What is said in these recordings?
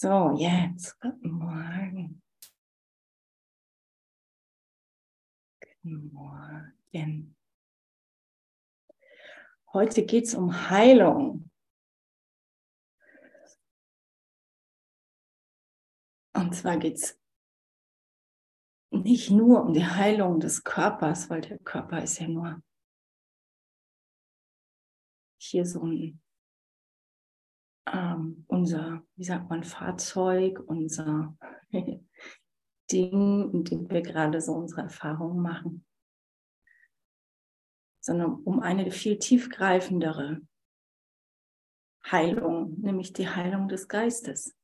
So, jetzt, guten Morgen. Guten Morgen. Heute geht es um Heilung. Und zwar geht es nicht nur um die Heilung des Körpers, weil der Körper ist ja nur hier so ein ähm, unser, wie sagt man, Fahrzeug, unser Ding, in dem wir gerade so unsere Erfahrungen machen, sondern um eine viel tiefgreifendere Heilung, nämlich die Heilung des Geistes.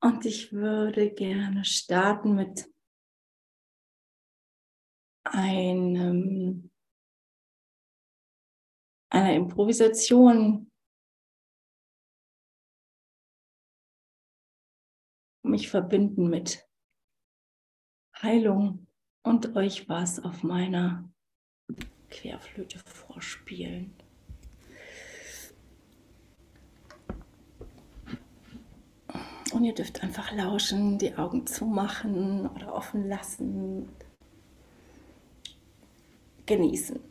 Und ich würde gerne starten mit einem einer Improvisation mich verbinden mit Heilung und euch was auf meiner Querflöte vorspielen. Und ihr dürft einfach lauschen, die Augen zumachen oder offen lassen. Genießen.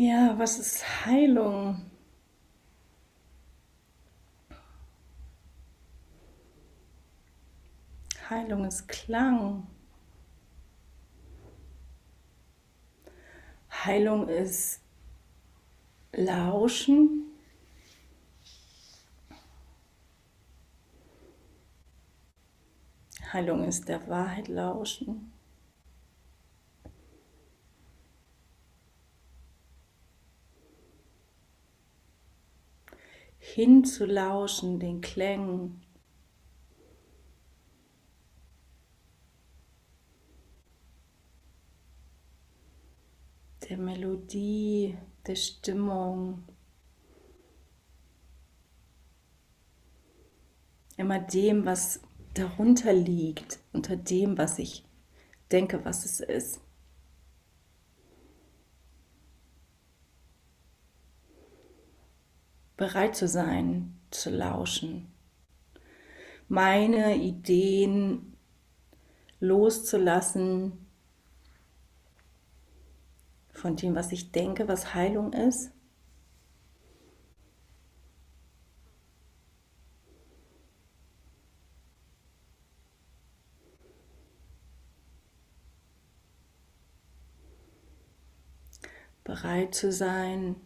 Ja, was ist Heilung? Heilung ist Klang. Heilung ist Lauschen. Heilung ist der Wahrheit lauschen. Hinzulauschen den Klängen der Melodie, der Stimmung. Immer dem, was darunter liegt, unter dem, was ich denke, was es ist. Bereit zu sein, zu lauschen, meine Ideen loszulassen, von dem, was ich denke, was Heilung ist. Bereit zu sein,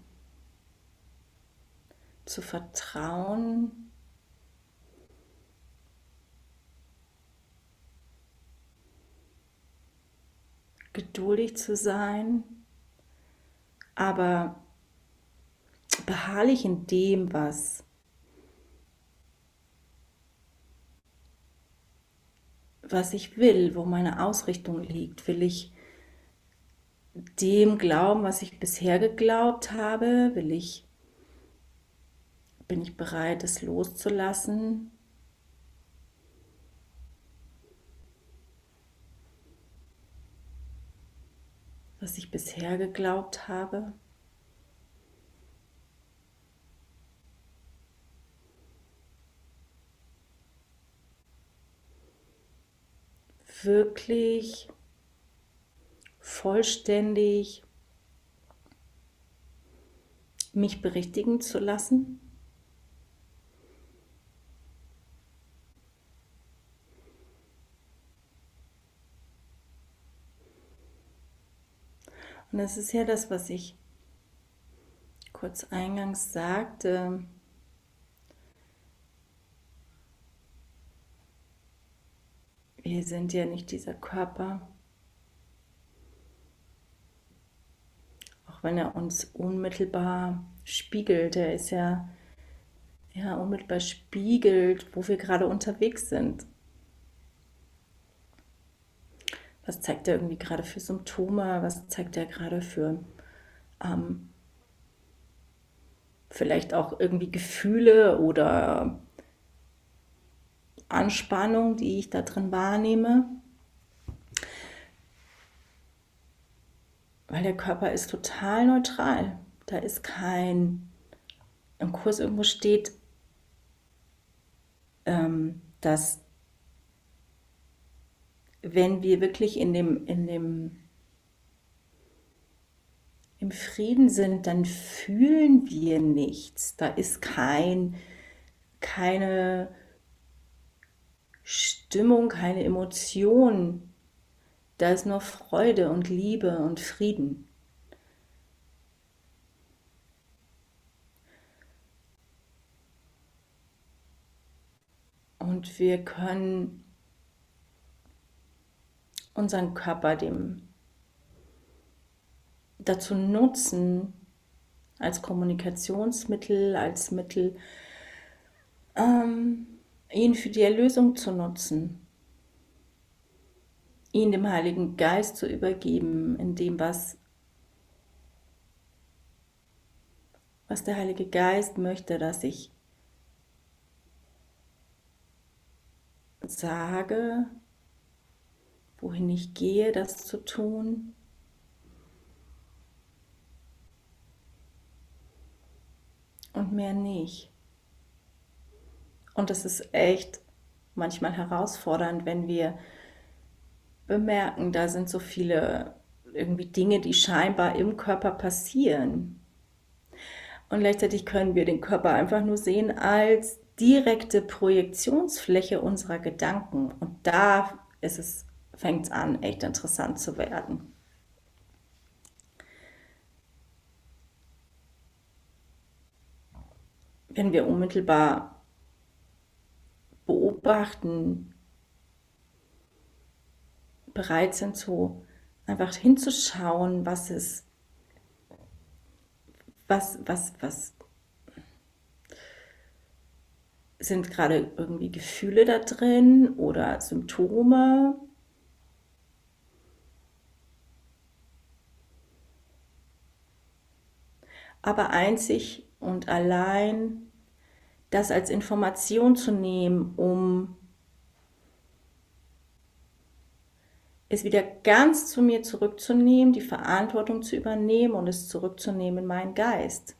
zu vertrauen, geduldig zu sein aber beharrlich in dem, was was ich will, wo meine Ausrichtung liegt. Will ich dem glauben, was ich bisher geglaubt habe? Will ich, bin ich bereit, es loszulassen? was ich bisher geglaubt habe. Wirklich vollständig mich berichtigen zu lassen. Und das ist ja das, was ich kurz eingangs sagte. Wir sind ja nicht dieser Körper. Auch wenn er uns unmittelbar spiegelt, er ist ja, ja unmittelbar spiegelt, wo wir gerade unterwegs sind. Was zeigt er irgendwie gerade für Symptome, was zeigt er gerade für ähm, vielleicht auch irgendwie Gefühle oder Anspannung, die ich da drin wahrnehme. Weil der Körper ist total neutral. Da ist kein, im Kurs irgendwo steht, ähm, dass wenn wir wirklich in dem, in dem im Frieden sind, dann fühlen wir nichts. Da ist kein, keine Stimmung, keine Emotion. Da ist nur Freude und Liebe und Frieden. Und wir können unseren Körper dem dazu nutzen, als Kommunikationsmittel, als Mittel, ähm, ihn für die Erlösung zu nutzen, ihn dem Heiligen Geist zu übergeben, in dem, was, was der Heilige Geist möchte, dass ich sage, wohin ich gehe, das zu tun. Und mehr nicht. Und es ist echt manchmal herausfordernd, wenn wir bemerken, da sind so viele irgendwie Dinge, die scheinbar im Körper passieren. Und gleichzeitig können wir den Körper einfach nur sehen als direkte Projektionsfläche unserer Gedanken. Und da ist es, fängt es an, echt interessant zu werden. Wenn wir unmittelbar beobachten, bereit sind, so einfach hinzuschauen, was es, was, was, was sind gerade irgendwie Gefühle da drin oder Symptome. Aber einzig und allein das als Information zu nehmen, um es wieder ganz zu mir zurückzunehmen, die Verantwortung zu übernehmen und es zurückzunehmen in meinen Geist.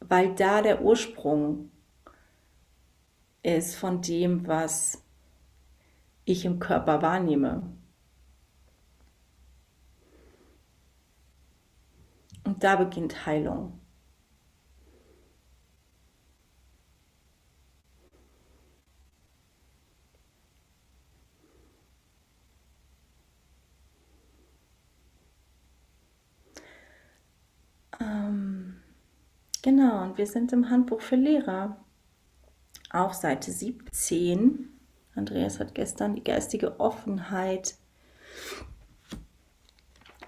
Weil da der Ursprung ist von dem, was ich im Körper wahrnehme. Und da beginnt Heilung. Ähm, genau, und wir sind im Handbuch für Lehrer auf Seite 17. Andreas hat gestern die geistige Offenheit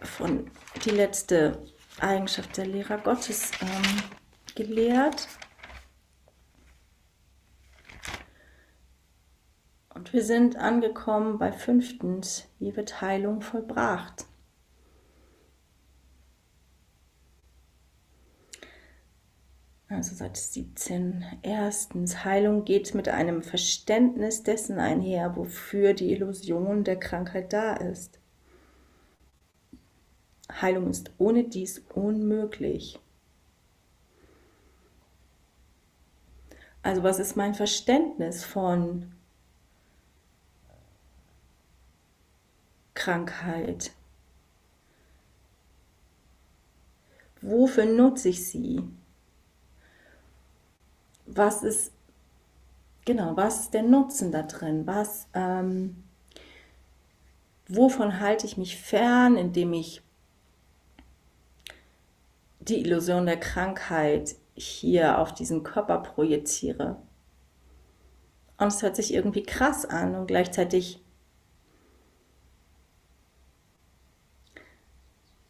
von die letzte Eigenschaft der Lehrer Gottes ähm, gelehrt. Und wir sind angekommen bei fünftens, wie wird Heilung vollbracht? Also Seite 17. Erstens, Heilung geht mit einem Verständnis dessen einher, wofür die Illusion der Krankheit da ist. Heilung ist ohne dies unmöglich. Also was ist mein Verständnis von Krankheit? Wofür nutze ich sie? was ist, genau, was ist der Nutzen da drin? Was, ähm, wovon halte ich mich fern, indem ich die Illusion der Krankheit hier auf diesen Körper projiziere? Und es hört sich irgendwie krass an und gleichzeitig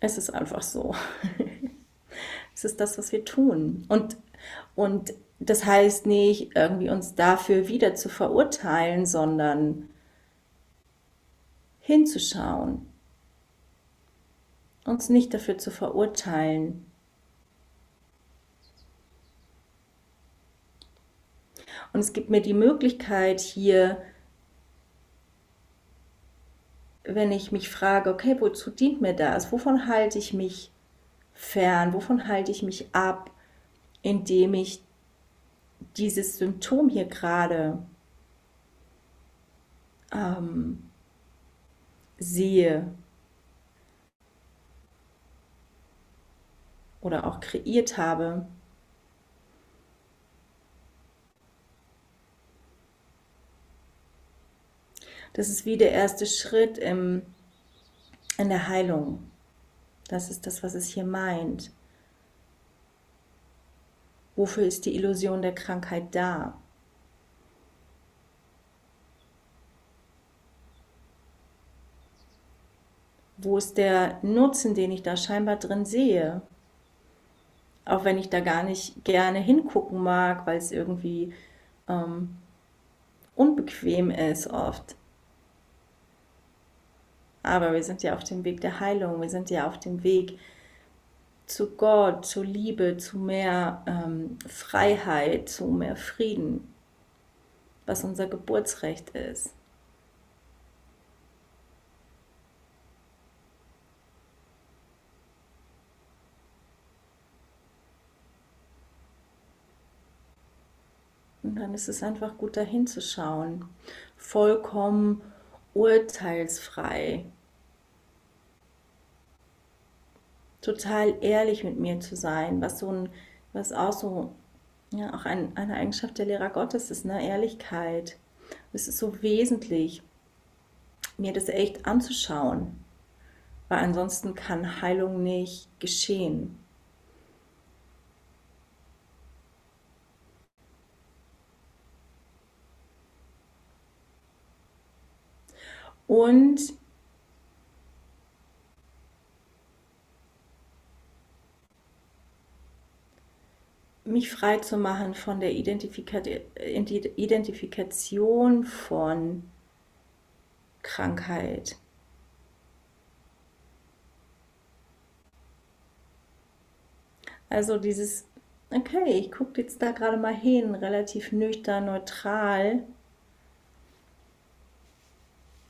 es ist einfach so. es ist das, was wir tun. Und, und das heißt nicht, irgendwie uns dafür wieder zu verurteilen, sondern hinzuschauen, uns nicht dafür zu verurteilen. Und es gibt mir die Möglichkeit hier, wenn ich mich frage, okay, wozu dient mir das? Wovon halte ich mich fern? Wovon halte ich mich ab, indem ich dieses Symptom hier gerade ähm, sehe oder auch kreiert habe, das ist wie der erste Schritt im, in der Heilung. Das ist das, was es hier meint. Wofür ist die Illusion der Krankheit da? Wo ist der Nutzen, den ich da scheinbar drin sehe? Auch wenn ich da gar nicht gerne hingucken mag, weil es irgendwie ähm, unbequem ist oft. Aber wir sind ja auf dem Weg der Heilung, wir sind ja auf dem Weg, zu Gott, zu Liebe, zu mehr ähm, Freiheit, zu mehr Frieden, was unser Geburtsrecht ist. Und dann ist es einfach gut dahin zu schauen, vollkommen urteilsfrei, total ehrlich mit mir zu sein, was so ein, was auch so, ja, auch ein, eine Eigenschaft der Lehrer Gottes ist, ne, Ehrlichkeit. Es ist so wesentlich, mir das echt anzuschauen, weil ansonsten kann Heilung nicht geschehen. Und mich frei zu machen von der Identifika Identifikation von Krankheit. Also dieses, okay, ich gucke jetzt da gerade mal hin, relativ nüchtern, neutral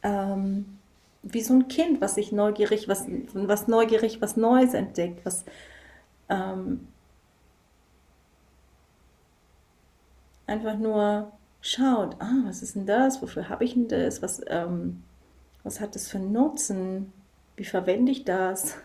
ähm, wie so ein Kind, was sich neugierig, was, was neugierig, was Neues entdeckt, was ähm, einfach nur schaut, ah, was ist denn das? Wofür habe ich denn das? Was, ähm, was hat das für einen Nutzen? Wie verwende ich das?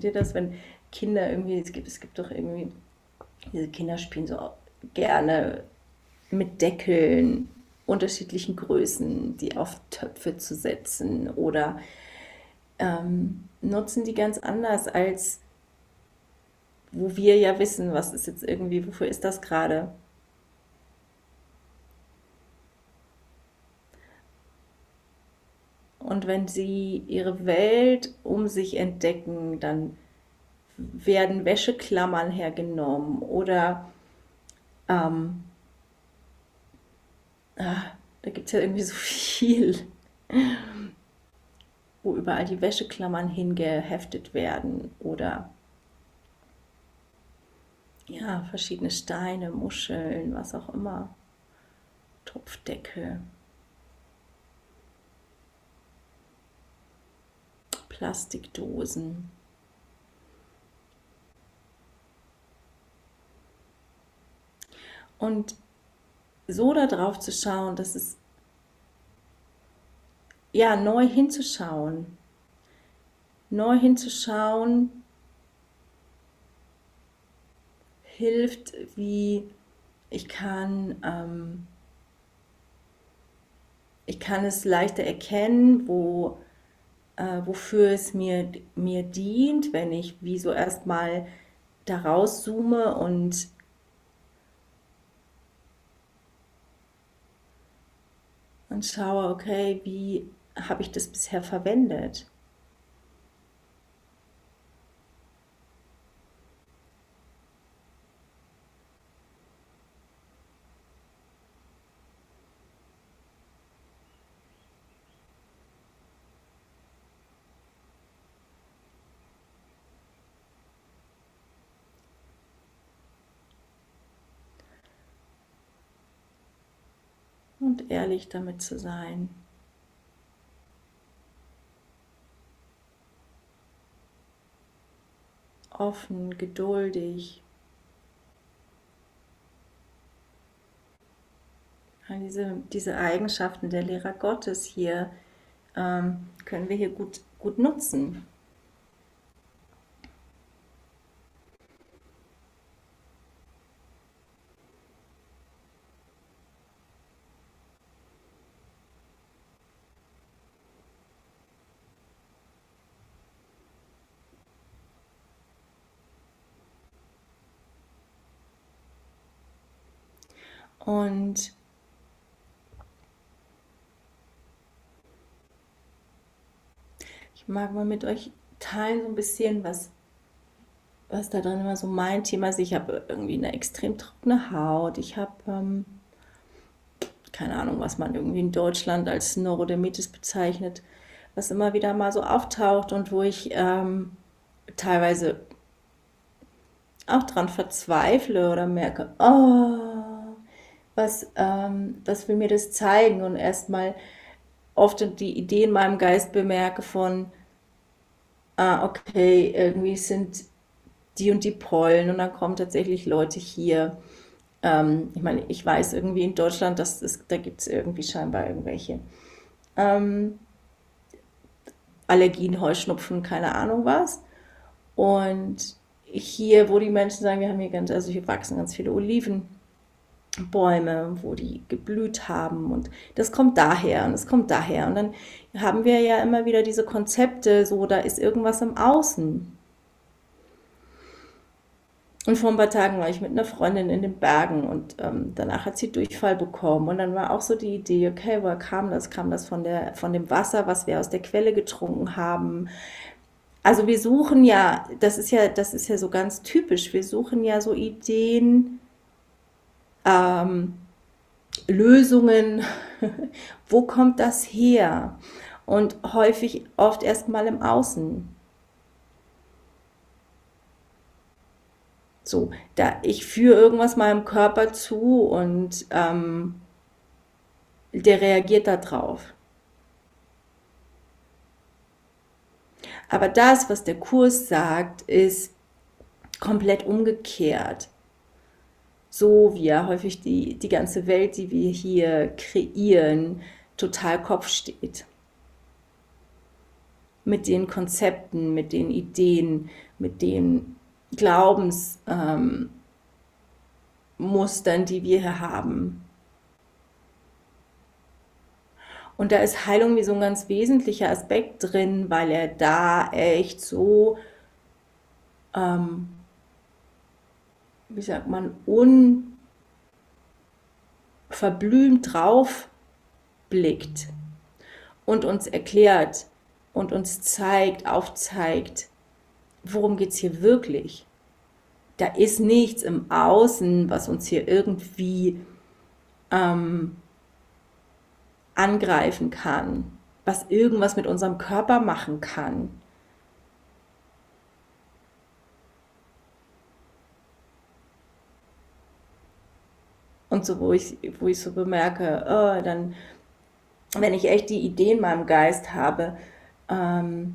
Kennt ihr das, wenn Kinder irgendwie, es gibt, es gibt doch irgendwie, diese Kinder spielen so gerne mit Deckeln unterschiedlichen Größen, die auf Töpfe zu setzen oder ähm, nutzen die ganz anders als wo wir ja wissen, was ist jetzt irgendwie, wofür ist das gerade? Und wenn sie ihre Welt um sich entdecken, dann werden Wäscheklammern hergenommen oder ähm, ah, da gibt es ja irgendwie so viel, wo überall die Wäscheklammern hingeheftet werden oder ja, verschiedene Steine, Muscheln, was auch immer, Topfdeckel. Plastikdosen. Und so darauf zu schauen, dass es ja neu hinzuschauen, neu hinzuschauen, hilft, wie ich kann, ähm, ich kann es leichter erkennen, wo äh, wofür es mir, mir dient, wenn ich wie so erstmal da rauszoome und und schaue, okay, wie habe ich das bisher verwendet? Ehrlich damit zu sein. Offen, geduldig. Diese, diese Eigenschaften der Lehrer Gottes hier ähm, können wir hier gut, gut nutzen. Und ich mag mal mit euch teilen so ein bisschen, was, was da drin immer so mein Thema ist. Ich habe irgendwie eine extrem trockene Haut. Ich habe ähm, keine Ahnung, was man irgendwie in Deutschland als Neurodermitis bezeichnet, was immer wieder mal so auftaucht und wo ich ähm, teilweise auch dran verzweifle oder merke, oh, was, ähm, was will mir das zeigen und erstmal oft die Idee in meinem Geist bemerke von, ah, okay, irgendwie sind die und die Pollen und dann kommen tatsächlich Leute hier. Ähm, ich meine, ich weiß irgendwie in Deutschland, dass es, da gibt es irgendwie scheinbar irgendwelche ähm, Allergien, Heuschnupfen, keine Ahnung was. Und hier, wo die Menschen sagen, wir haben hier ganz, also hier wachsen ganz viele Olivenbäume, wo die geblüht haben und das kommt daher und das kommt daher. Und dann haben wir ja immer wieder diese Konzepte, so da ist irgendwas im Außen. Und vor ein paar Tagen war ich mit einer Freundin in den Bergen und ähm, danach hat sie Durchfall bekommen. Und dann war auch so die Idee, okay, woher kam das? Kam das von, der, von dem Wasser, was wir aus der Quelle getrunken haben? Also wir suchen ja, das ist ja, das ist ja so ganz typisch, wir suchen ja so Ideen, ähm, Lösungen, wo kommt das her? Und häufig oft erstmal im Außen. So, da ich führe irgendwas meinem Körper zu und ähm, der reagiert darauf. Aber das, was der Kurs sagt, ist komplett umgekehrt. So wie ja häufig die, die ganze Welt, die wir hier kreieren, total Kopf steht. Mit den Konzepten, mit den Ideen, mit den Glaubensmustern, ähm, die wir hier haben. Und da ist Heilung wie so ein ganz wesentlicher Aspekt drin, weil er da echt so, ähm, wie sagt man, unverblümt drauf blickt und uns erklärt und uns zeigt, aufzeigt, worum geht es hier wirklich? Da ist nichts im Außen, was uns hier irgendwie ähm, angreifen kann, was irgendwas mit unserem Körper machen kann. Und so, wo ich, wo ich so bemerke, oh, dann, wenn ich echt die Idee in meinem Geist habe, ähm,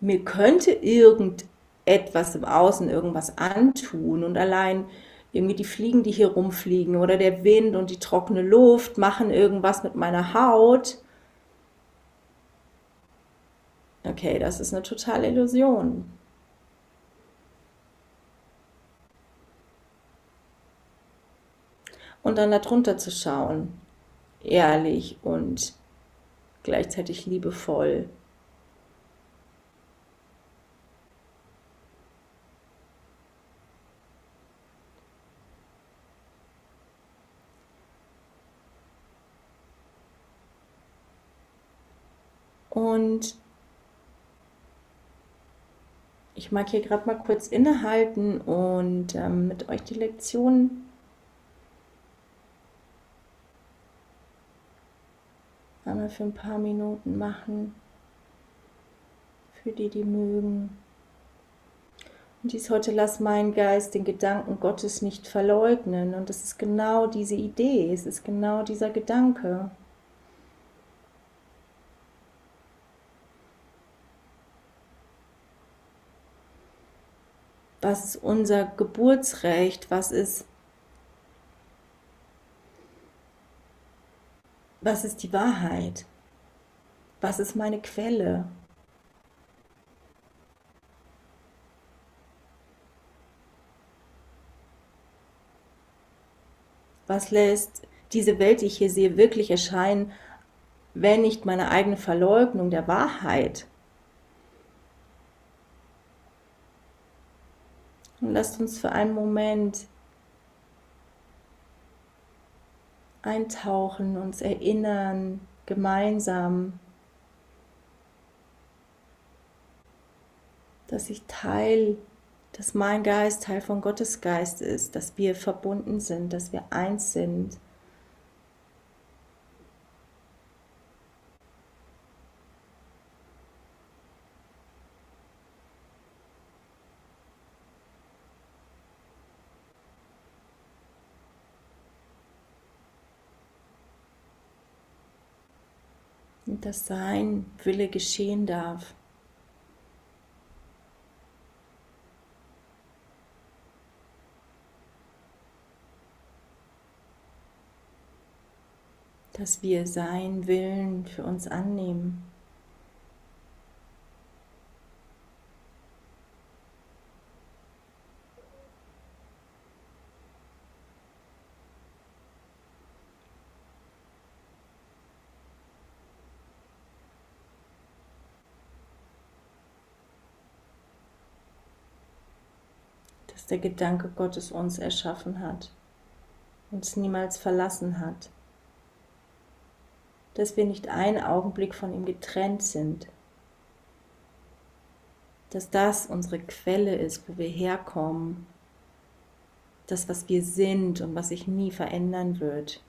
mir könnte irgendetwas im Außen irgendwas antun und allein irgendwie die Fliegen, die hier rumfliegen oder der Wind und die trockene Luft machen irgendwas mit meiner Haut. Okay, das ist eine totale Illusion. Und dann darunter zu schauen, ehrlich und gleichzeitig liebevoll. Und ich mag hier gerade mal kurz innehalten und ähm, mit euch die Lektion einmal für ein paar Minuten machen. Für die, die mögen. Und dies heute lass meinen Geist den Gedanken Gottes nicht verleugnen. Und das ist genau diese Idee, es ist genau dieser Gedanke. was ist unser Geburtsrecht, was ist, was ist die Wahrheit, was ist meine Quelle. Was lässt diese Welt, die ich hier sehe, wirklich erscheinen, wenn nicht meine eigene Verleugnung der Wahrheit? Und lasst uns für einen Moment eintauchen, uns erinnern, gemeinsam, dass ich Teil, dass mein Geist Teil von Gottes Geist ist, dass wir verbunden sind, dass wir eins sind. dass sein Wille geschehen darf. dass wir sein Willen für uns annehmen. Der Gedanke Gottes uns erschaffen hat, uns niemals verlassen hat, dass wir nicht einen Augenblick von ihm getrennt sind, dass das unsere Quelle ist, wo wir herkommen, das, was wir sind und was sich nie verändern wird.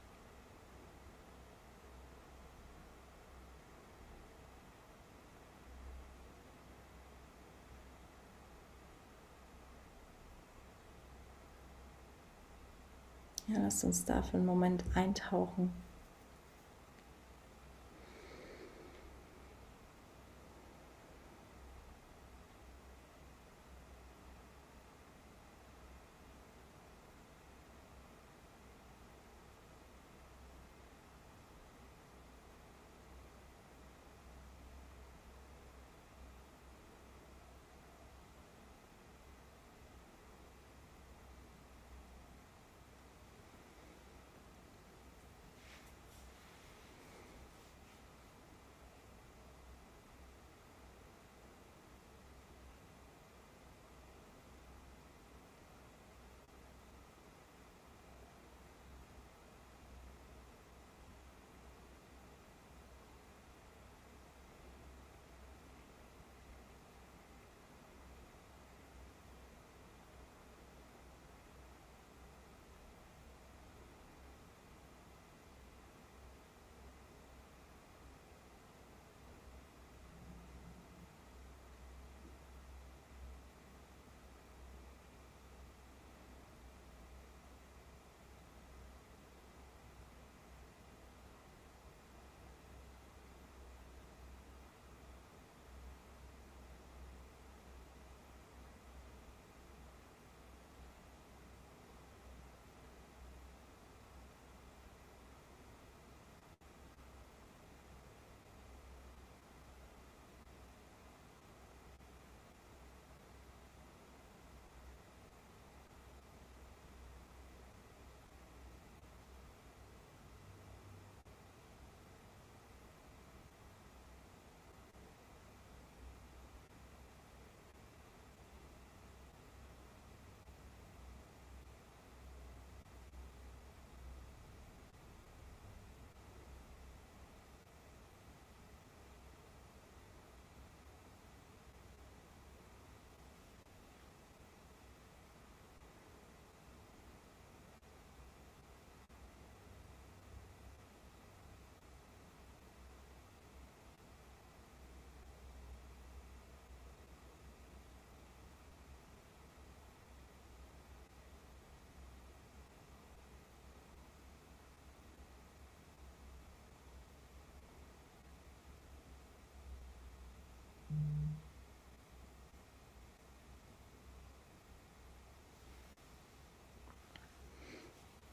Ja, lasst uns da für einen Moment eintauchen.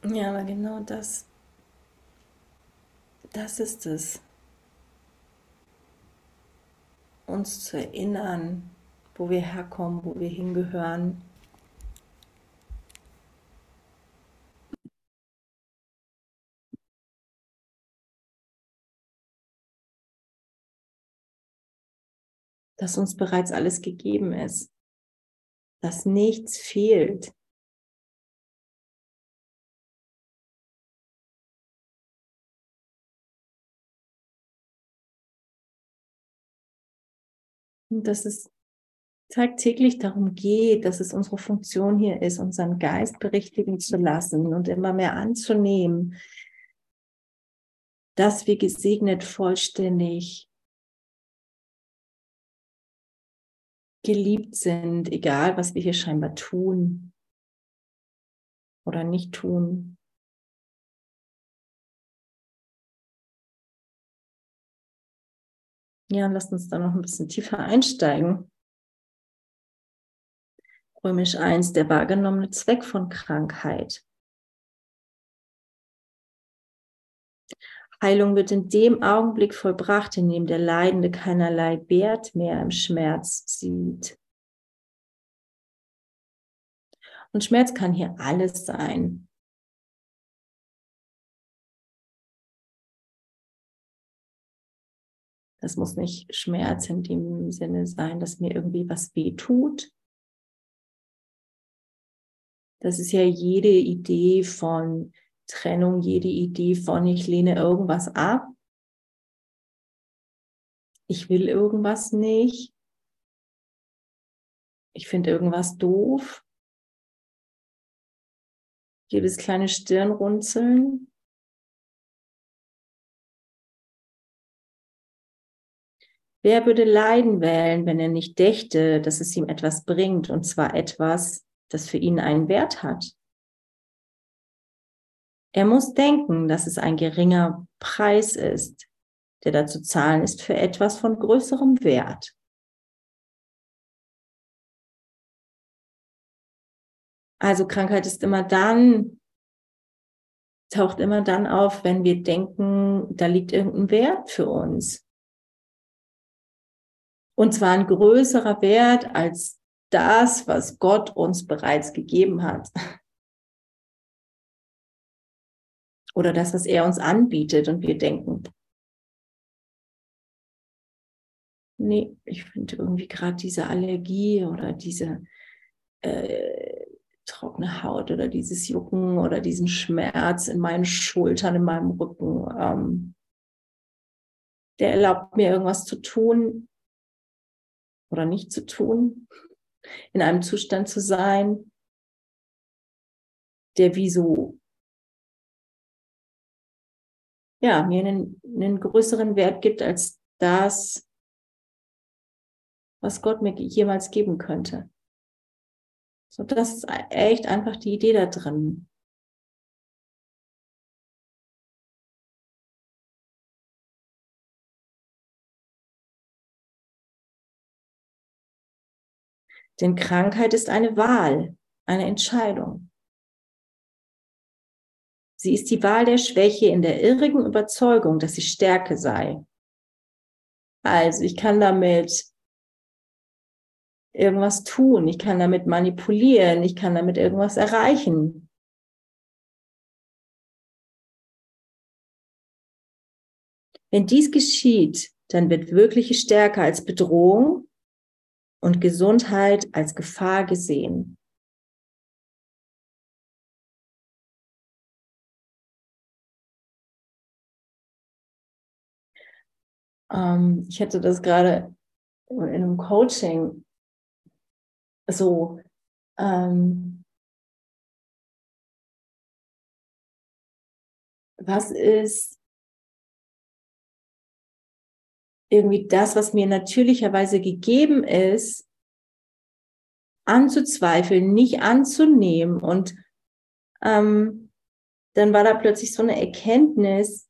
Ja, aber genau das, das ist es. Uns zu erinnern, wo wir herkommen, wo wir hingehören. Dass uns bereits alles gegeben ist, dass nichts fehlt, dass es tagtäglich darum geht, dass es unsere Funktion hier ist, unseren Geist berichtigen zu lassen und immer mehr anzunehmen, dass wir gesegnet vollständig geliebt sind, egal was wir hier scheinbar tun oder nicht tun. Ja, lasst uns da noch ein bisschen tiefer einsteigen. Römisch 1, der wahrgenommene Zweck von Krankheit. Heilung wird in dem Augenblick vollbracht, in dem der Leidende keinerlei Wert mehr im Schmerz sieht. Und Schmerz kann hier alles sein. Das muss nicht Schmerz in dem Sinne sein, dass mir irgendwie was weh tut. Das ist ja jede Idee von Trennung, jede Idee von ich lehne irgendwas ab. Ich will irgendwas nicht. Ich finde irgendwas doof jedes kleine Stirnrunzeln. Wer würde Leiden wählen, wenn er nicht dächte, dass es ihm etwas bringt, und zwar etwas, das für ihn einen Wert hat? Er muss denken, dass es ein geringer Preis ist, der da zu zahlen ist für etwas von größerem Wert. Also Krankheit ist immer dann, taucht immer dann auf, wenn wir denken, da liegt irgendein Wert für uns. Und zwar ein größerer Wert als das, was Gott uns bereits gegeben hat. Oder das, was er uns anbietet und wir denken, nee, ich finde irgendwie gerade diese Allergie oder diese äh, trockene Haut oder dieses Jucken oder diesen Schmerz in meinen Schultern, in meinem Rücken. Ähm, der erlaubt mir irgendwas zu tun oder nicht zu tun, in einem Zustand zu sein, der wie so, ja, mir einen, einen größeren Wert gibt als das, was Gott mir jemals geben könnte. So, das ist echt einfach die Idee da drin. Denn Krankheit ist eine Wahl, eine Entscheidung. Sie ist die Wahl der Schwäche in der irrigen Überzeugung, dass sie Stärke sei. Also ich kann damit irgendwas tun, ich kann damit manipulieren, ich kann damit irgendwas erreichen. Wenn dies geschieht, dann wird wirkliche Stärke als Bedrohung und Gesundheit als Gefahr gesehen. Ähm, ich hatte das gerade in einem Coaching so ähm, was ist irgendwie das, was mir natürlicherweise gegeben ist, anzuzweifeln, nicht anzunehmen. Und ähm, dann war da plötzlich so eine Erkenntnis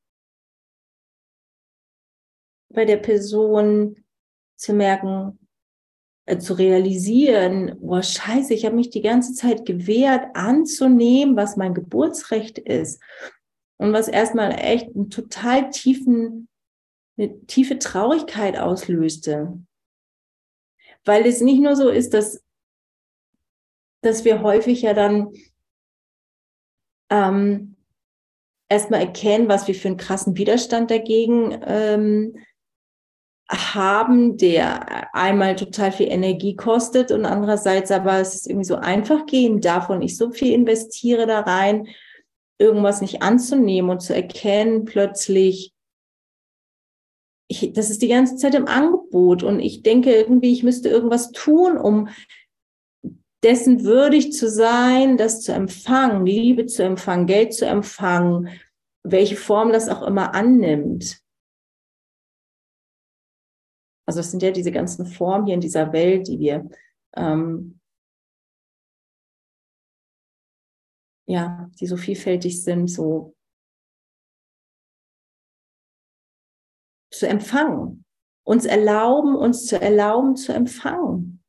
bei der Person zu merken, äh, zu realisieren, boah, scheiße, ich habe mich die ganze Zeit gewehrt, anzunehmen, was mein Geburtsrecht ist. Und was erstmal echt einen total tiefen, eine tiefe Traurigkeit auslöste. Weil es nicht nur so ist, dass, dass wir häufig ja dann ähm, erstmal erkennen, was wir für einen krassen Widerstand dagegen ähm, haben, der einmal total viel Energie kostet und andererseits aber es ist irgendwie so einfach gehen davon, ich so viel investiere da rein, irgendwas nicht anzunehmen und zu erkennen plötzlich, ich, das ist die ganze Zeit im Angebot und ich denke irgendwie, ich müsste irgendwas tun, um dessen würdig zu sein, das zu empfangen, Liebe zu empfangen, Geld zu empfangen, welche Form das auch immer annimmt. Also es sind ja diese ganzen Formen hier in dieser Welt, die wir ähm, ja, die so vielfältig sind, so zu empfangen. Uns erlauben, uns zu erlauben, zu empfangen.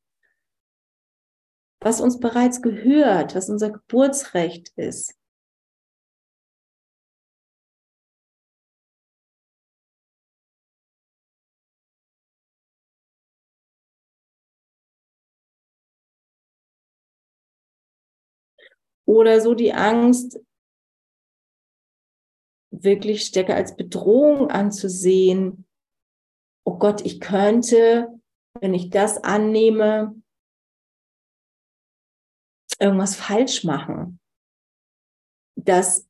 Was uns bereits gehört, was unser Geburtsrecht ist. Oder so die Angst, wirklich stärker als Bedrohung anzusehen. Oh Gott, ich könnte, wenn ich das annehme, irgendwas falsch machen. Das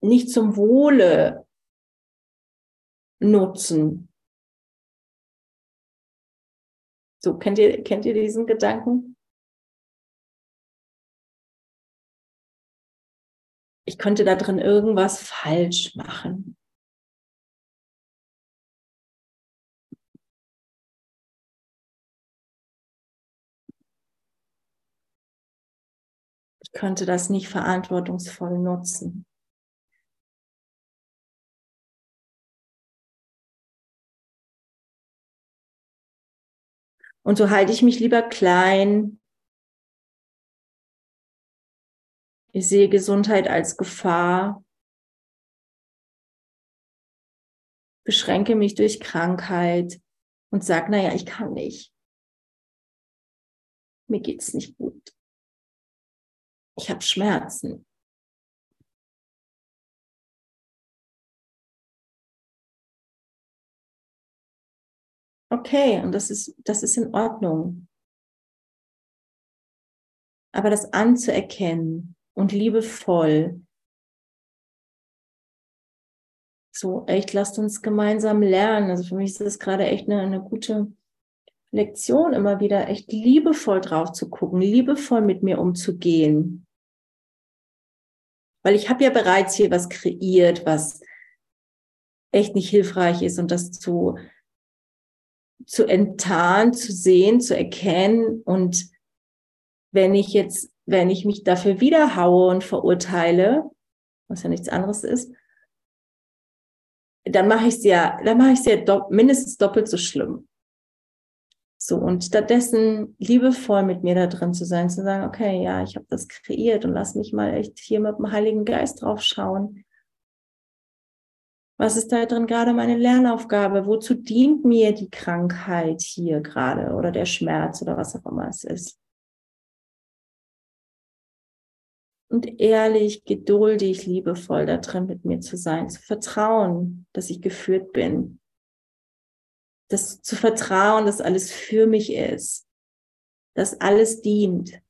nicht zum Wohle nutzen. So, kennt ihr, kennt ihr diesen Gedanken? Ich könnte da drin irgendwas falsch machen. Ich könnte das nicht verantwortungsvoll nutzen. Und so halte ich mich lieber klein. Ich sehe Gesundheit als Gefahr. Beschränke mich durch Krankheit und sage, naja, ich kann nicht. Mir geht's nicht gut. Ich habe Schmerzen. Okay, und das ist, das ist in Ordnung. Aber das anzuerkennen und liebevoll, so echt, lasst uns gemeinsam lernen. Also für mich ist das gerade echt eine, eine gute Lektion, immer wieder echt liebevoll drauf zu gucken, liebevoll mit mir umzugehen. Weil ich habe ja bereits hier was kreiert, was echt nicht hilfreich ist und das zu zu enttarnen, zu sehen, zu erkennen. Und wenn ich jetzt, wenn ich mich dafür wiederhaue und verurteile, was ja nichts anderes ist, dann mache ich es ja, dann mache ich es ja do mindestens doppelt so schlimm. So, und stattdessen liebevoll mit mir da drin zu sein, zu sagen, okay, ja, ich habe das kreiert und lass mich mal echt hier mit dem Heiligen Geist drauf schauen was ist da drin gerade meine Lernaufgabe? Wozu dient mir die Krankheit hier gerade oder der Schmerz oder was auch immer es ist? Und ehrlich, geduldig, liebevoll da drin mit mir zu sein, zu vertrauen, dass ich geführt bin. Das zu vertrauen, dass alles für mich ist, dass alles dient.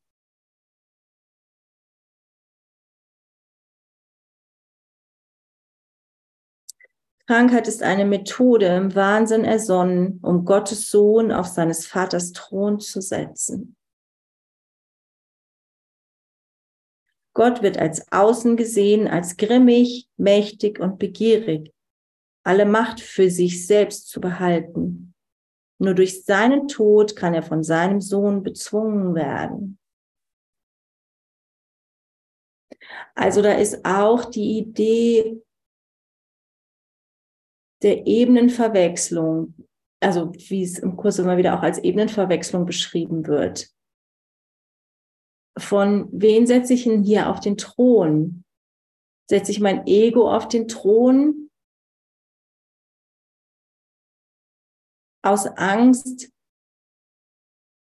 Krankheit ist eine Methode im Wahnsinn ersonnen, um Gottes Sohn auf seines Vaters Thron zu setzen. Gott wird als außen gesehen, als grimmig, mächtig und begierig, alle Macht für sich selbst zu behalten. Nur durch seinen Tod kann er von seinem Sohn bezwungen werden. Also da ist auch die Idee, der Ebenenverwechslung, also wie es im Kurs immer wieder auch als Ebenenverwechslung beschrieben wird. Von wen setze ich ihn hier auf den Thron? Setze ich mein Ego auf den Thron aus Angst,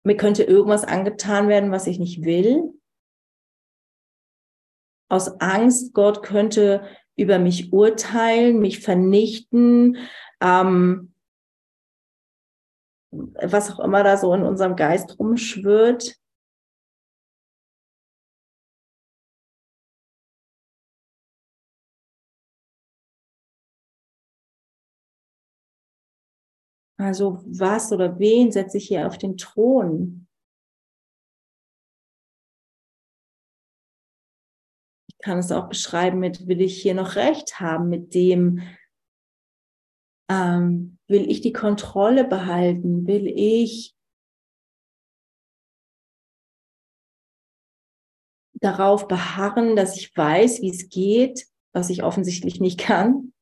mir könnte irgendwas angetan werden, was ich nicht will? Aus Angst, Gott könnte über mich urteilen, mich vernichten, ähm, was auch immer da so in unserem Geist rumschwirrt. Also was oder wen setze ich hier auf den Thron? kann es auch beschreiben mit, will ich hier noch recht haben mit dem, ähm, will ich die Kontrolle behalten, will ich darauf beharren, dass ich weiß, wie es geht, was ich offensichtlich nicht kann.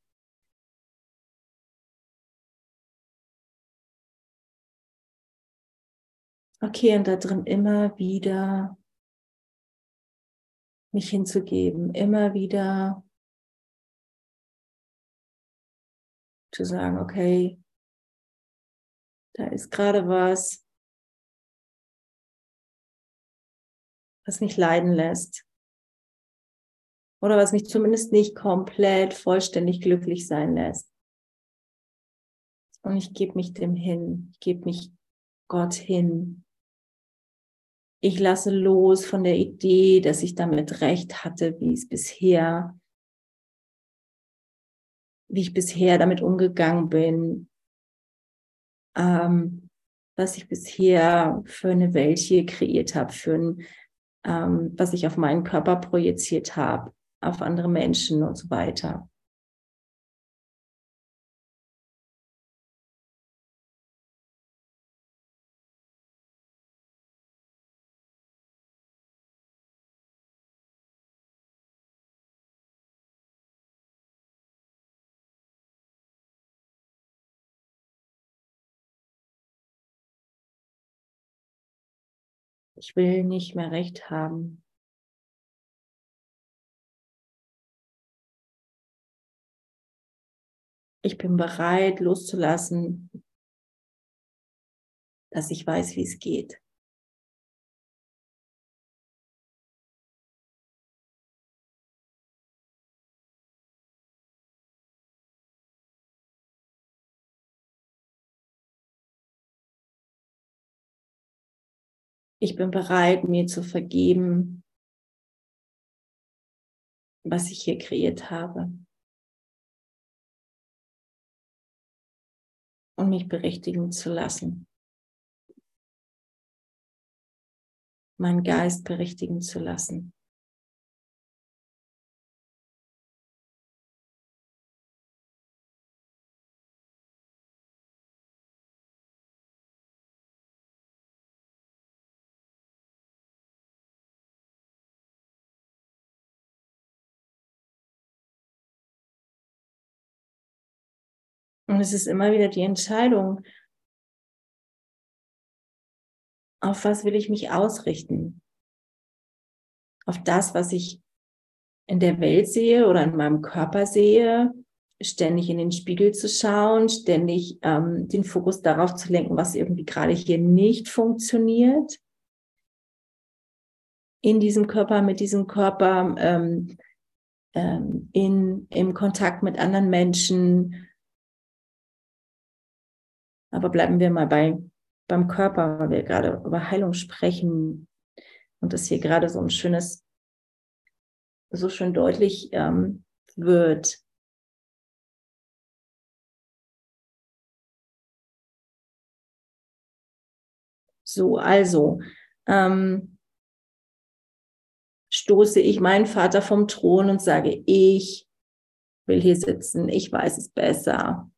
Okay, und da drin immer wieder mich hinzugeben, immer wieder zu sagen, okay, da ist gerade was, was mich leiden lässt. Oder was mich zumindest nicht komplett vollständig glücklich sein lässt. Und ich gebe mich dem hin. Ich gebe mich Gott hin. Ich lasse los von der Idee, dass ich damit recht hatte, wie es bisher, wie ich bisher damit umgegangen bin, ähm, was ich bisher für eine Welt hier kreiert habe, für ein, ähm, was ich auf meinen Körper projiziert habe, auf andere Menschen und so weiter. Ich will nicht mehr recht haben. Ich bin bereit loszulassen, dass ich weiß, wie es geht. Ich bin bereit, mir zu vergeben, was ich hier kreiert habe. Und mich berichtigen zu lassen. Meinen Geist berichtigen zu lassen. Und es ist immer wieder die Entscheidung, auf was will ich mich ausrichten? Auf das, was ich in der Welt sehe oder in meinem Körper sehe, ständig in den Spiegel zu schauen, ständig ähm, den Fokus darauf zu lenken, was irgendwie gerade hier nicht funktioniert. In diesem Körper, mit diesem Körper, ähm, ähm, in, im Kontakt mit anderen Menschen, aber bleiben wir mal bei, beim Körper, weil wir gerade über Heilung sprechen und das hier gerade so ein schönes, so schön deutlich ähm, wird. So, also ähm, stoße ich meinen Vater vom Thron und sage, ich will hier sitzen, ich weiß es besser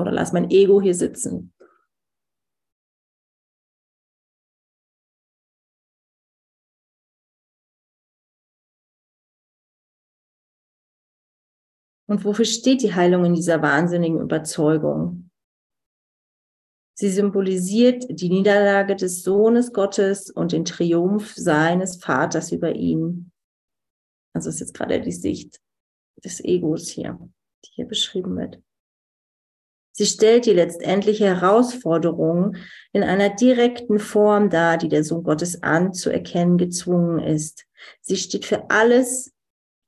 oder lass mein Ego hier sitzen. Und wofür steht die Heilung in dieser wahnsinnigen Überzeugung? Sie symbolisiert die Niederlage des Sohnes Gottes und den Triumph seines Vaters über ihn. Also ist jetzt gerade die Sicht des Egos hier, die hier beschrieben wird. Sie stellt die letztendliche Herausforderung in einer direkten Form dar, die der Sohn Gottes anzuerkennen gezwungen ist. Sie steht für alles,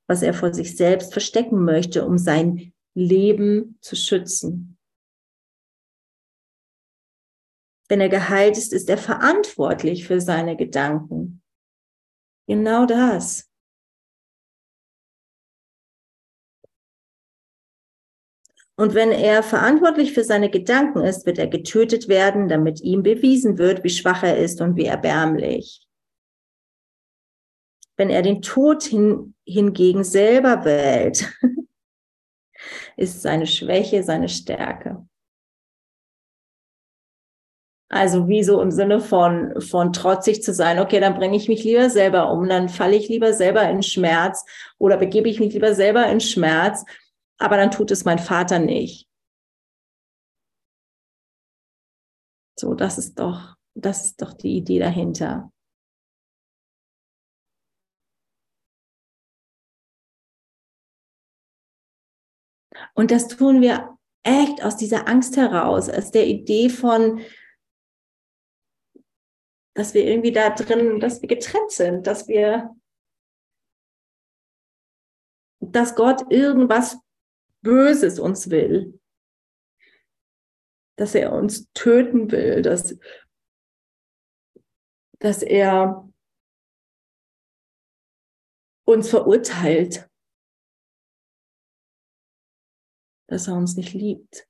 was er vor sich selbst verstecken möchte, um sein Leben zu schützen. Wenn er geheilt ist, ist er verantwortlich für seine Gedanken. Genau das. Und wenn er verantwortlich für seine Gedanken ist, wird er getötet werden, damit ihm bewiesen wird, wie schwach er ist und wie erbärmlich. Wenn er den Tod hin, hingegen selber wählt, ist seine Schwäche seine Stärke. Also wie so im Sinne von, von trotzig zu sein, okay, dann bringe ich mich lieber selber um, dann falle ich lieber selber in Schmerz oder begebe ich mich lieber selber in Schmerz, aber dann tut es mein Vater nicht. So, das ist doch, das ist doch die Idee dahinter. Und das tun wir echt aus dieser Angst heraus, aus der Idee von, dass wir irgendwie da drin, dass wir getrennt sind, dass wir, dass Gott irgendwas Böses uns will, dass er uns töten will, dass, dass er uns verurteilt, dass er uns nicht liebt.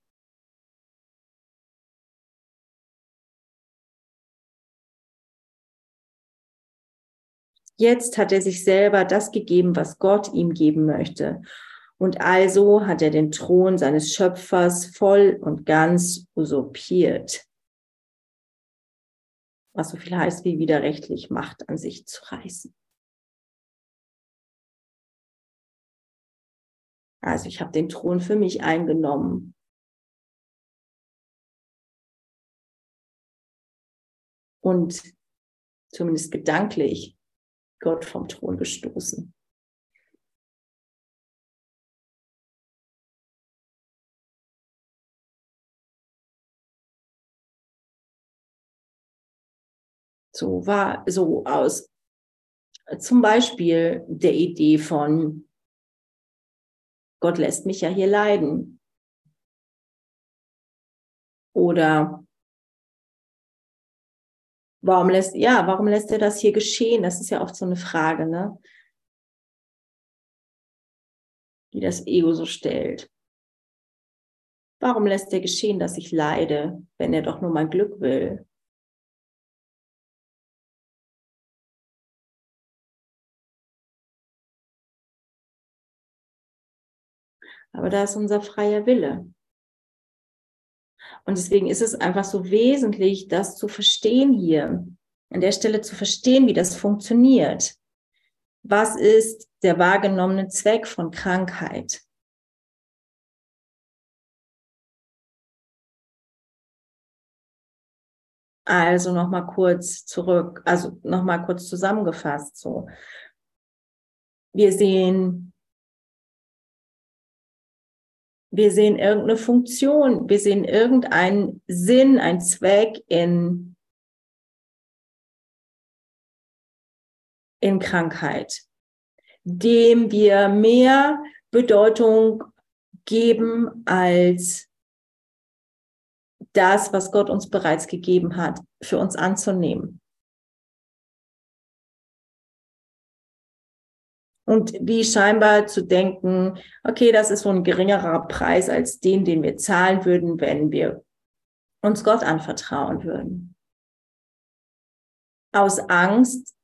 Jetzt hat er sich selber das gegeben, was Gott ihm geben möchte. Und also hat er den Thron seines Schöpfers voll und ganz usurpiert. Was so viel heißt wie widerrechtlich Macht an sich zu reißen. Also ich habe den Thron für mich eingenommen. Und zumindest gedanklich Gott vom Thron gestoßen. So war so aus zum Beispiel der Idee von Gott lässt mich ja hier leiden. Oder Warum lässt, ja, warum lässt er das hier geschehen? Das ist ja oft so eine Frage, ne? Die das Ego so stellt. Warum lässt er geschehen, dass ich leide, wenn er doch nur mein Glück will? Aber da ist unser freier Wille. Und deswegen ist es einfach so wesentlich, das zu verstehen hier, an der Stelle zu verstehen, wie das funktioniert. Was ist der wahrgenommene Zweck von Krankheit? Also nochmal kurz zurück, also nochmal kurz zusammengefasst so. Wir sehen wir sehen irgendeine Funktion, wir sehen irgendeinen Sinn, einen Zweck in, in Krankheit, dem wir mehr Bedeutung geben als das, was Gott uns bereits gegeben hat, für uns anzunehmen. Und wie scheinbar zu denken, okay, das ist so ein geringerer Preis als den, den wir zahlen würden, wenn wir uns Gott anvertrauen würden. Aus Angst,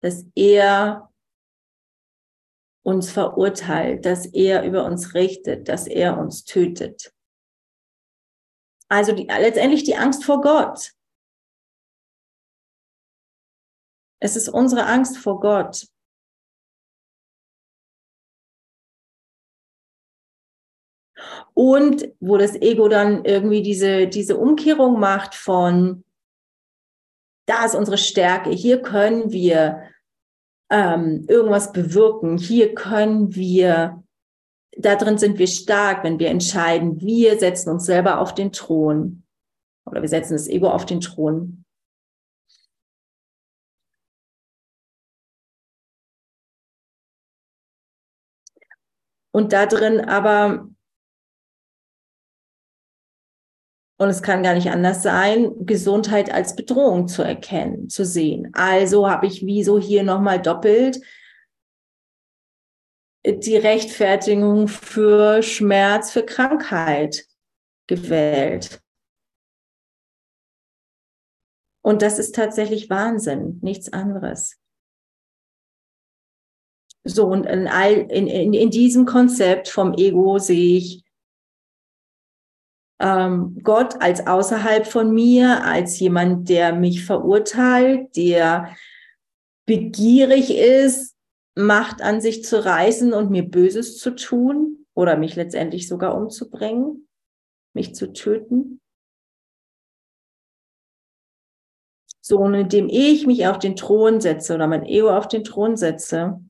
dass er uns verurteilt, dass er über uns richtet, dass er uns tötet. Also die, letztendlich die Angst vor Gott. Es ist unsere Angst vor Gott, Und wo das Ego dann irgendwie diese, diese Umkehrung macht von, da ist unsere Stärke, hier können wir ähm, irgendwas bewirken, hier können wir, da drin sind wir stark, wenn wir entscheiden, wir setzen uns selber auf den Thron oder wir setzen das Ego auf den Thron. Und da drin aber Und es kann gar nicht anders sein, Gesundheit als Bedrohung zu erkennen, zu sehen. Also habe ich wieso hier nochmal doppelt die Rechtfertigung für Schmerz, für Krankheit gewählt. Und das ist tatsächlich Wahnsinn, nichts anderes. So, und in, all, in, in, in diesem Konzept vom Ego sehe ich ähm, Gott als außerhalb von mir, als jemand, der mich verurteilt, der begierig ist, Macht an sich zu reißen und mir Böses zu tun oder mich letztendlich sogar umzubringen, mich zu töten. So, und indem ich mich auf den Thron setze oder mein Ego auf den Thron setze,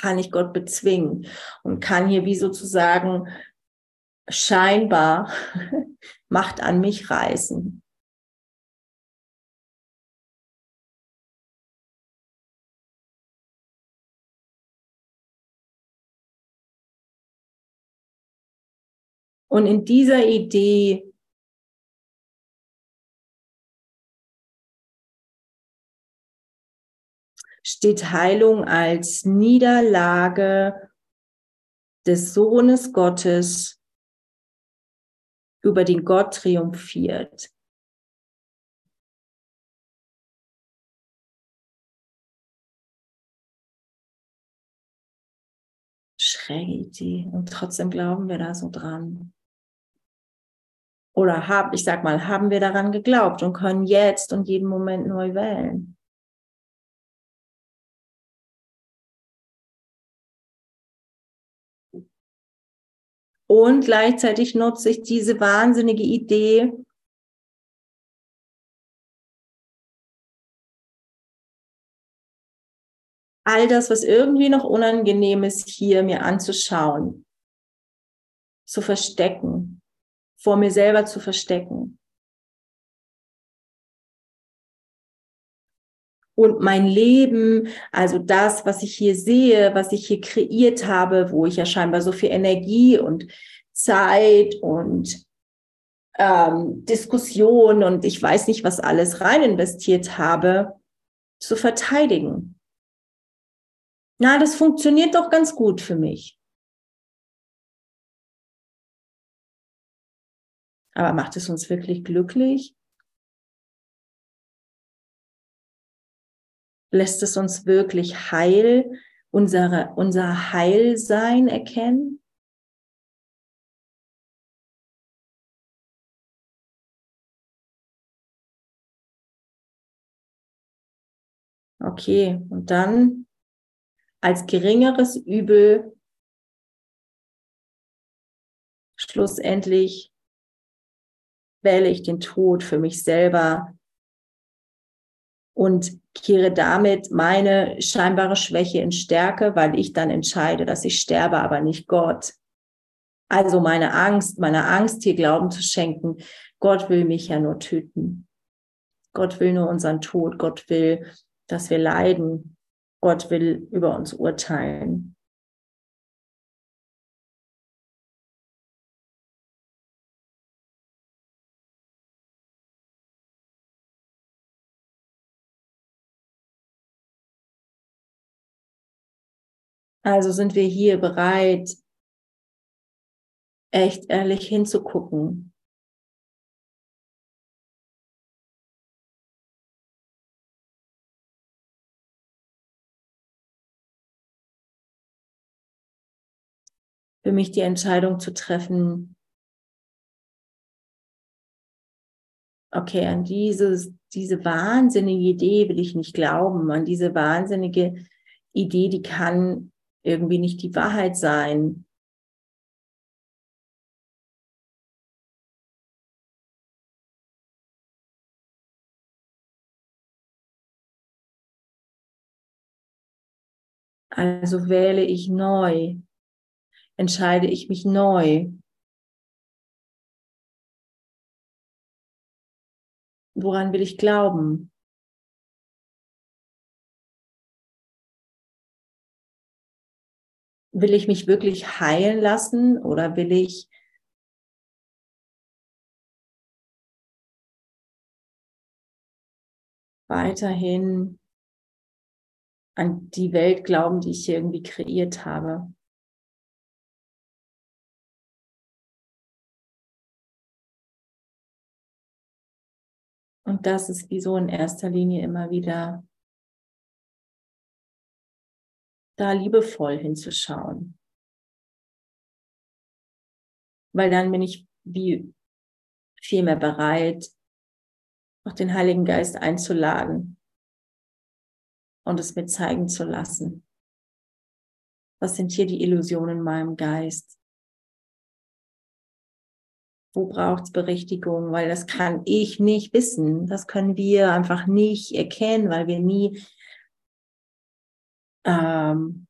kann ich Gott bezwingen und kann hier wie sozusagen scheinbar Macht an mich reißen. Und in dieser Idee steht Heilung als Niederlage des Sohnes Gottes über den Gott triumphiert. Schräge Idee. Und trotzdem glauben wir da so dran. Oder haben, ich sag mal, haben wir daran geglaubt und können jetzt und jeden Moment neu wählen. Und gleichzeitig nutze ich diese wahnsinnige Idee, all das, was irgendwie noch unangenehm ist, hier mir anzuschauen, zu verstecken, vor mir selber zu verstecken. Und mein Leben, also das, was ich hier sehe, was ich hier kreiert habe, wo ich ja scheinbar so viel Energie und Zeit und ähm, Diskussion und ich weiß nicht, was alles rein investiert habe, zu verteidigen na, das funktioniert doch ganz gut für mich. Aber macht es uns wirklich glücklich? Lässt es uns wirklich heil, unsere, unser Heilsein erkennen? Okay, und dann als geringeres Übel schlussendlich wähle ich den Tod für mich selber und kehre damit meine scheinbare Schwäche in Stärke, weil ich dann entscheide, dass ich sterbe, aber nicht Gott. Also meine Angst, meiner Angst hier Glauben zu schenken, Gott will mich ja nur töten. Gott will nur unseren Tod. Gott will, dass wir leiden. Gott will über uns urteilen. Also sind wir hier bereit, echt ehrlich hinzugucken, für mich die Entscheidung zu treffen, okay, an dieses, diese wahnsinnige Idee will ich nicht glauben, an diese wahnsinnige Idee, die kann irgendwie nicht die Wahrheit sein. Also wähle ich neu entscheide ich mich neu. Woran will ich glauben? Will ich mich wirklich heilen lassen oder will ich weiterhin an die Welt glauben, die ich irgendwie kreiert habe? Und das ist wie so in erster Linie immer wieder da liebevoll hinzuschauen. Weil dann bin ich wie viel mehr bereit, auch den Heiligen Geist einzuladen und es mir zeigen zu lassen. Was sind hier die Illusionen in meinem Geist? wo braucht es Berichtigung, weil das kann ich nicht wissen. Das können wir einfach nicht erkennen, weil wir nie ähm,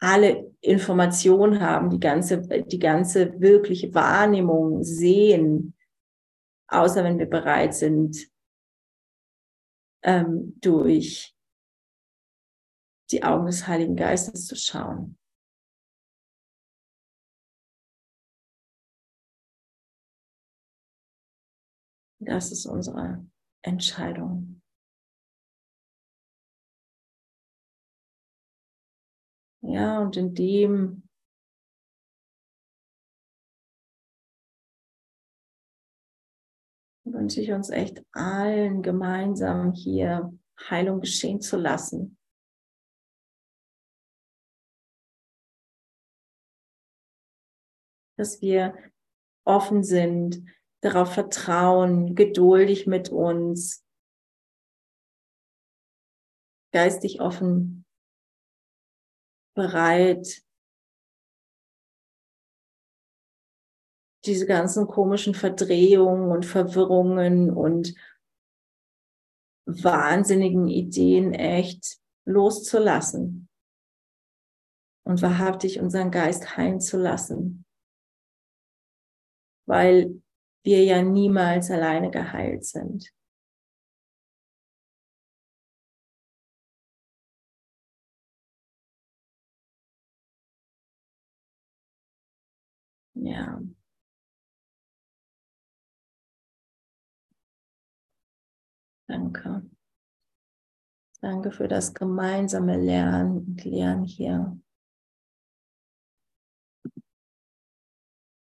alle Informationen haben, die ganze, die ganze wirkliche Wahrnehmung sehen, außer wenn wir bereit sind, ähm, durch die Augen des Heiligen Geistes zu schauen. Das ist unsere Entscheidung. Ja, und in dem wünsche ich uns echt allen gemeinsam hier Heilung geschehen zu lassen. Dass wir offen sind, darauf vertrauen, geduldig mit uns, geistig offen, bereit, diese ganzen komischen Verdrehungen und Verwirrungen und wahnsinnigen Ideen echt loszulassen und wahrhaftig unseren Geist heilen zu lassen, weil wir ja niemals alleine geheilt sind. Ja. Danke. Danke für das gemeinsame Lernen und Lernen hier.